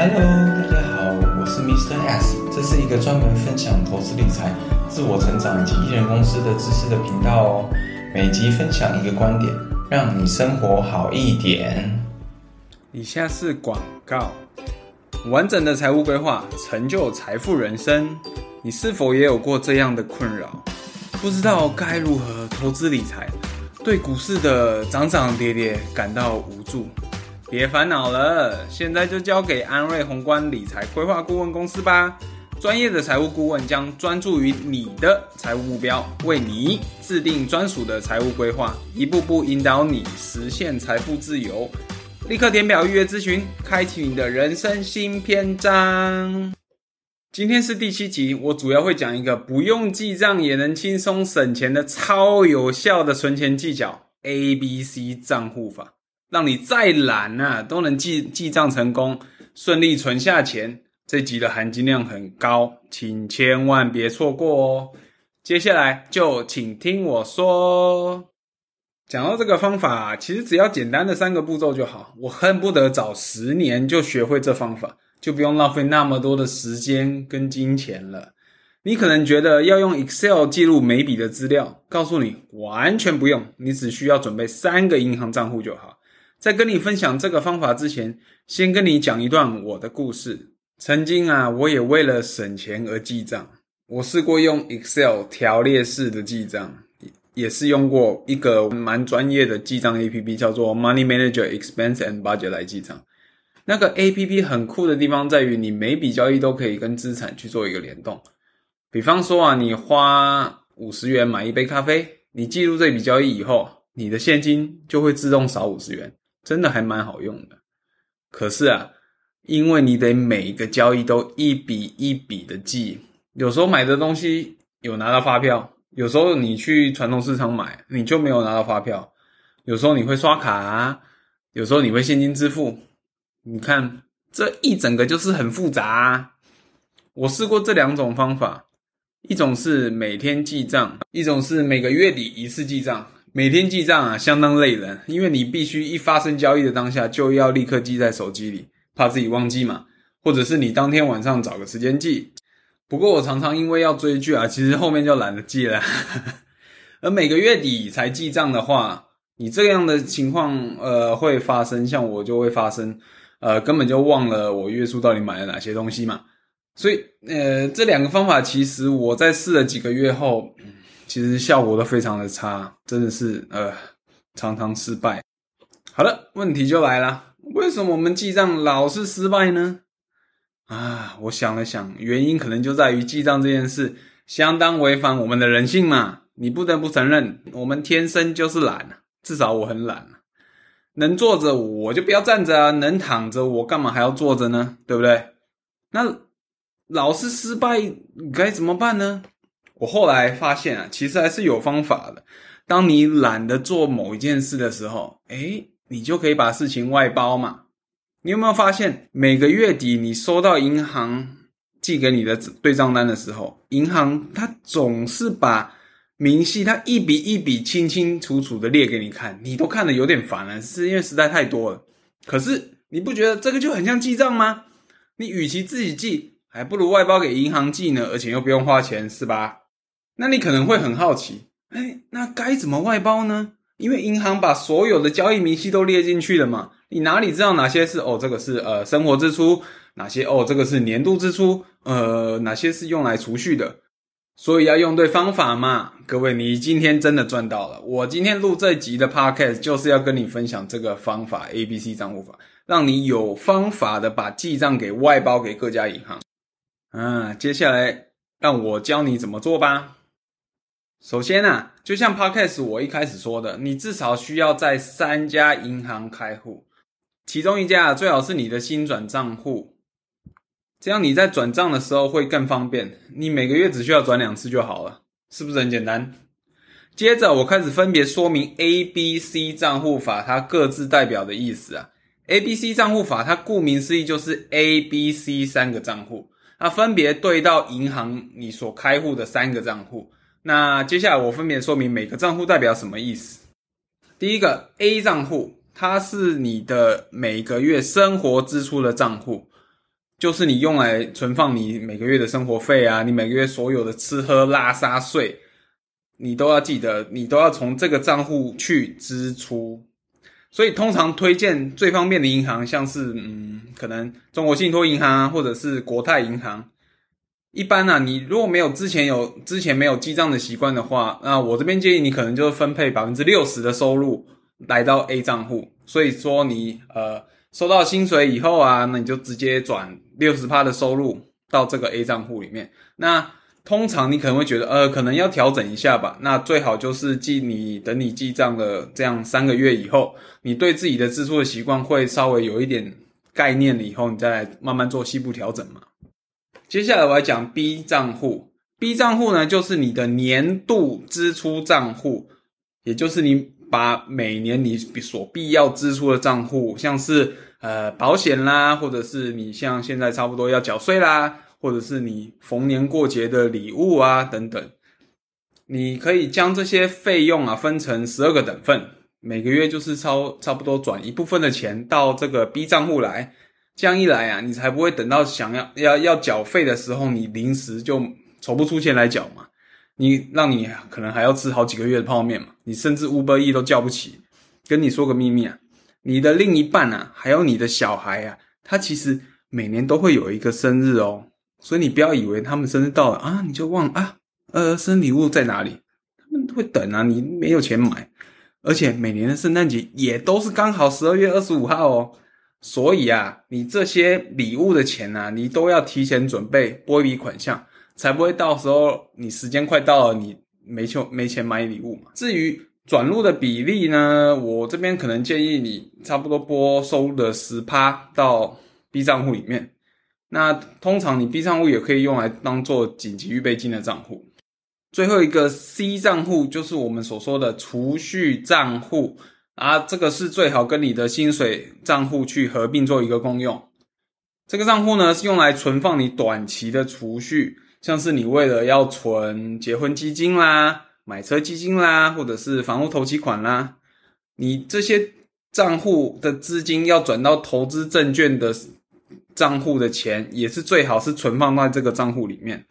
Hello，大家好，我是 Mr. S，这是一个专门分享投资理财、自我成长以及艺人公司的知识的频道哦。每集分享一个观点，让你生活好一点。以下是广告：完整的财务规划，成就财富人生。你是否也有过这样的困扰？不知道该如何投资理财，对股市的涨涨跌跌感到无助。别烦恼了，现在就交给安瑞宏观理财规划顾问公司吧。专业的财务顾问将专注于你的财务目标，为你制定专属的财务规划，一步步引导你实现财富自由。立刻填表预约咨询，开启你的人生新篇章。今天是第七集，我主要会讲一个不用记账也能轻松省钱的超有效的存钱技巧 ——ABC 账户法。让你再懒啊，都能记记账成功，顺利存下钱。这集的含金量很高，请千万别错过哦。接下来就请听我说。讲到这个方法，其实只要简单的三个步骤就好。我恨不得早十年就学会这方法，就不用浪费那么多的时间跟金钱了。你可能觉得要用 Excel 记录每笔的资料，告诉你完全不用，你只需要准备三个银行账户就好。在跟你分享这个方法之前，先跟你讲一段我的故事。曾经啊，我也为了省钱而记账。我试过用 Excel 条列式的记账，也是用过一个蛮专业的记账 APP，叫做 Money Manager Expense and Budget 来记账。那个 APP 很酷的地方在于，你每笔交易都可以跟资产去做一个联动。比方说啊，你花五十元买一杯咖啡，你记录这笔交易以后，你的现金就会自动少五十元。真的还蛮好用的，可是啊，因为你得每一个交易都一笔一笔的记，有时候买的东西有拿到发票，有时候你去传统市场买你就没有拿到发票，有时候你会刷卡啊，有时候你会现金支付，你看这一整个就是很复杂啊。我试过这两种方法，一种是每天记账，一种是每个月底一次记账。每天记账啊，相当累人，因为你必须一发生交易的当下就要立刻记在手机里，怕自己忘记嘛，或者是你当天晚上找个时间记。不过我常常因为要追剧啊，其实后面就懒得记了。而每个月底才记账的话，你这样的情况呃会发生，像我就会发生，呃根本就忘了我月初到底买了哪些东西嘛。所以呃这两个方法其实我在试了几个月后。其实效果都非常的差，真的是呃常常失败。好了，问题就来了，为什么我们记账老是失败呢？啊，我想了想，原因可能就在于记账这件事相当违反我们的人性嘛。你不得不承认，我们天生就是懒，至少我很懒。能坐着我就不要站着啊，能躺着我干嘛还要坐着呢？对不对？那老是失败该怎么办呢？我后来发现啊，其实还是有方法的。当你懒得做某一件事的时候，诶，你就可以把事情外包嘛。你有没有发现，每个月底你收到银行寄给你的对账单的时候，银行它总是把明细它一笔一笔清清楚楚的列给你看，你都看得有点烦了，是因为实在太多了。可是你不觉得这个就很像记账吗？你与其自己记，还不如外包给银行记呢，而且又不用花钱，是吧？那你可能会很好奇，哎，那该怎么外包呢？因为银行把所有的交易明细都列进去了嘛，你哪里知道哪些是哦，这个是呃生活支出，哪些哦这个是年度支出，呃哪些是用来储蓄的？所以要用对方法嘛。各位，你今天真的赚到了。我今天录这集的 podcast 就是要跟你分享这个方法 ABC 账户法，让你有方法的把记账给外包给各家银行。啊，接下来让我教你怎么做吧。首先啊，就像 Podcast 我一开始说的，你至少需要在三家银行开户，其中一家最好是你的新转账户，这样你在转账的时候会更方便。你每个月只需要转两次就好了，是不是很简单？接着我开始分别说明 A、B、C 账户法它各自代表的意思啊。A、B、C 账户法它顾名思义就是 A、B、C 三个账户，它分别对到银行你所开户的三个账户。那接下来我分别说明每个账户代表什么意思。第一个 A 账户，它是你的每个月生活支出的账户。就是你用来存放你每个月的生活费啊，你每个月所有的吃喝拉撒睡，你都要记得，你都要从这个账户去支出。所以通常推荐最方便的银行，像是嗯，可能中国信托银行或者是国泰银行。一般啊，你如果没有之前有之前没有记账的习惯的话，那我这边建议你可能就分配百分之六十的收入来到 A 账户。所以说你呃收到薪水以后啊，那你就直接转六十趴的收入到这个 A 账户里面。那通常你可能会觉得呃可能要调整一下吧。那最好就是记你等你记账的这样三个月以后，你对自己的支出的习惯会稍微有一点概念了以后，你再来慢慢做细部调整嘛。接下来我来讲 B 账户，B 账户呢就是你的年度支出账户，也就是你把每年你所必要支出的账户，像是呃保险啦，或者是你像现在差不多要缴税啦，或者是你逢年过节的礼物啊等等，你可以将这些费用啊分成十二个等份，每个月就是超差不多转一部分的钱到这个 B 账户来。这样一来啊，你才不会等到想要要要缴费的时候，你临时就筹不出钱来缴嘛。你让你可能还要吃好几个月的泡面嘛，你甚至 Uber Eats 都叫不起。跟你说个秘密啊，你的另一半啊，还有你的小孩啊，他其实每年都会有一个生日哦。所以你不要以为他们生日到了啊，你就忘啊，呃，生日礼物在哪里？他们会等啊，你没有钱买，而且每年的圣诞节也都是刚好十二月二十五号哦。所以啊，你这些礼物的钱啊，你都要提前准备拨一笔款项，才不会到时候你时间快到了，你没钱没钱买礼物嘛。至于转入的比例呢，我这边可能建议你差不多拨收入的十趴到 B 账户里面。那通常你 B 账户也可以用来当做紧急预备金的账户。最后一个 C 账户就是我们所说的储蓄账户。啊，这个是最好跟你的薪水账户去合并做一个共用。这个账户呢是用来存放你短期的储蓄，像是你为了要存结婚基金啦、买车基金啦，或者是房屋投期款啦，你这些账户的资金要转到投资证券的账户的钱，也是最好是存放在这个账户里面，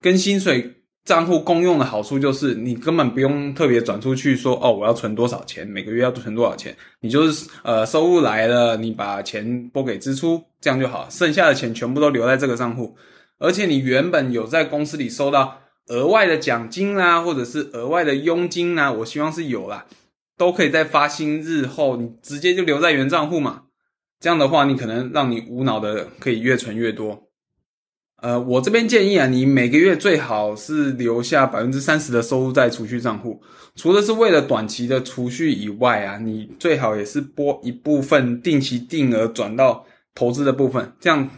跟薪水。账户共用的好处就是，你根本不用特别转出去说哦，我要存多少钱，每个月要存多少钱，你就是呃收入来了，你把钱拨给支出，这样就好，剩下的钱全部都留在这个账户，而且你原本有在公司里收到额外的奖金啦，或者是额外的佣金啦，我希望是有啦，都可以在发薪日后，你直接就留在原账户嘛，这样的话，你可能让你无脑的可以越存越多。呃，我这边建议啊，你每个月最好是留下百分之三十的收入在储蓄账户，除了是为了短期的储蓄以外啊，你最好也是拨一部分定期定额转到投资的部分，这样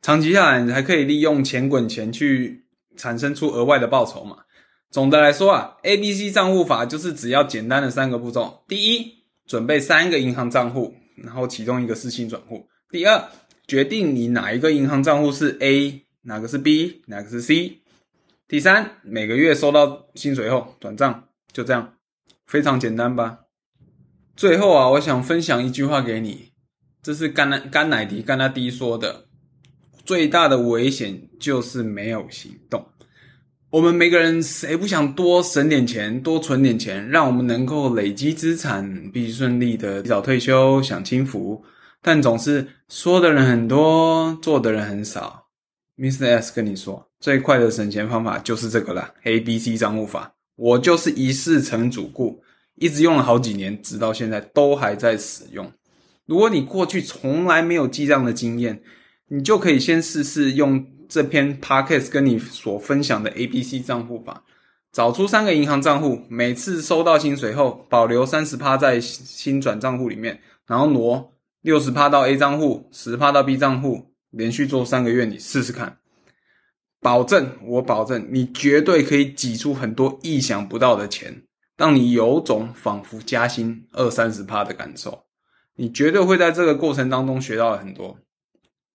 长期下来你还可以利用钱滚钱去产生出额外的报酬嘛。总的来说啊，ABC 账户法就是只要简单的三个步骤：第一，准备三个银行账户，然后其中一个是薪转户；第二，决定你哪一个银行账户是 A。哪个是 B，哪个是 C？第三，每个月收到薪水后转账，就这样，非常简单吧？最后啊，我想分享一句话给你，这是甘乃甘乃迪甘纳迪说的：最大的危险就是没有行动。我们每个人谁不想多省点钱，多存点钱，让我们能够累积资产，并顺利的提早退休，享清福。但总是说的人很多，做的人很少。Mr. S 跟你说，最快的省钱方法就是这个啦，ABC 账户法。我就是一试成主顾，一直用了好几年，直到现在都还在使用。如果你过去从来没有记账的经验，你就可以先试试用这篇 Podcast 跟你所分享的 ABC 账户法，找出三个银行账户，每次收到薪水后，保留三十趴在新转账户里面，然后挪六十趴到 A 账户，十趴到 B 账户。连续做三个月，你试试看，保证，我保证，你绝对可以挤出很多意想不到的钱，让你有种仿佛加薪二三十趴的感受。你绝对会在这个过程当中学到很多。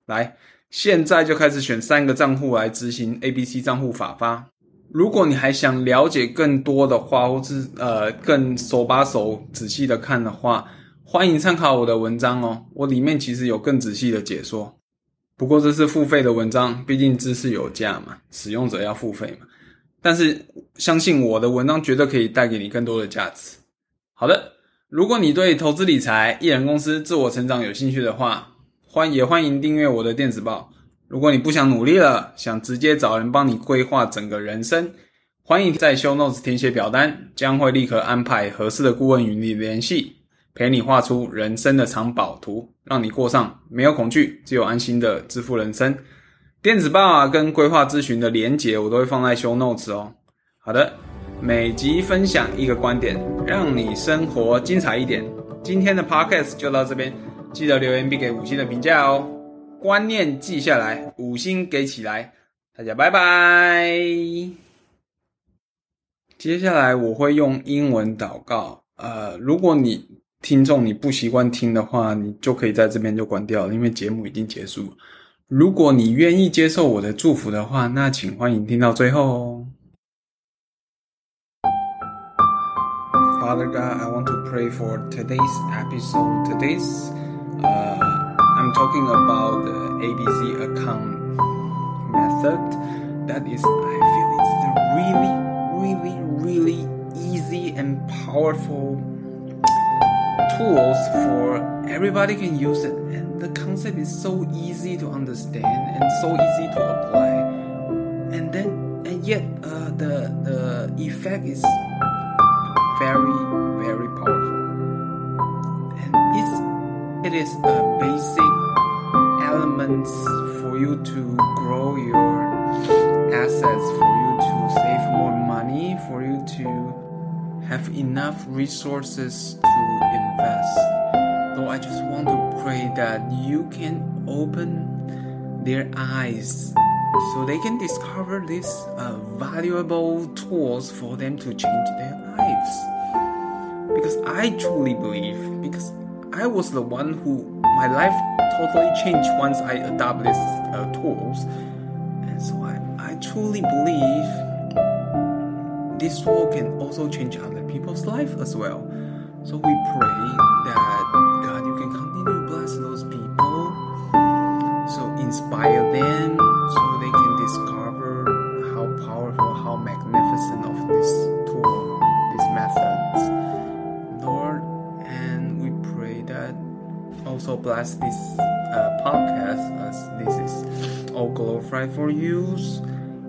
来，现在就开始选三个账户来执行 ABC 账户法吧。如果你还想了解更多的话，或是呃更手把手仔细的看的话，欢迎参考我的文章哦，我里面其实有更仔细的解说。不过这是付费的文章，毕竟知识有价嘛，使用者要付费嘛。但是相信我的文章绝对可以带给你更多的价值。好的，如果你对投资理财、艺人公司、自我成长有兴趣的话，欢也欢迎订阅我的电子报。如果你不想努力了，想直接找人帮你规划整个人生，欢迎在 Show Notes 填写表单，将会立刻安排合适的顾问与你联系。陪你画出人生的藏宝图，让你过上没有恐惧、只有安心的致富人生。电子报啊，跟规划咨询的连结我都会放在 show notes 哦。好的，每集分享一个观点，让你生活精彩一点。今天的 podcast 就到这边，记得留言并给五星的评价哦。观念记下来，五星给起来，大家拜拜。接下来我会用英文祷告，呃，如果你。听众，你不习惯听的话，你就可以在这边就关掉了，因为节目已经结束。如果你愿意接受我的祝福的话，那请欢迎听到最后哦。Father God, I want to pray for today's episode. Today's, uh, I'm talking about the ABC account method. That is, I feel it's really, really, really easy and powerful. Tools for everybody can use it. And the concept is so easy to understand and so easy to apply. And then and yet uh, the the effect is very very powerful. And it's it is a basic elements for you to grow your assets for you to save more money for you to have enough resources to invest. So I just want to pray that you can open their eyes so they can discover these uh, valuable tools for them to change their lives. Because I truly believe, because I was the one who my life totally changed once I adopted these uh, tools, and so I, I truly believe this tool can also change other people's life as well. So we pray that God, you can continue to bless those people, so inspire them, so they can discover how powerful, how magnificent of this tool, these methods, Lord. And we pray that also bless this uh, podcast as this is all glorified for you,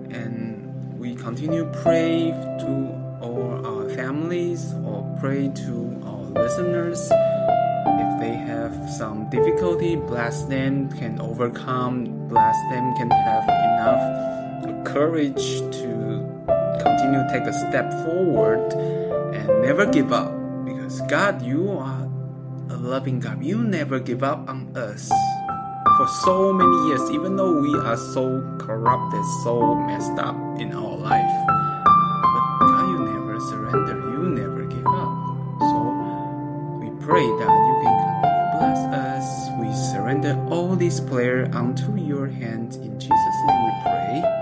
and we continue pray to families or pray to our listeners. If they have some difficulty, bless them, can overcome, bless them, can have enough courage to continue take a step forward and never give up. Because God, you are a loving God. You never give up on us for so many years, even though we are so corrupted, so messed up in our life. Pray that you can continue bless us. We surrender all this prayer unto your hands. In Jesus' name we pray.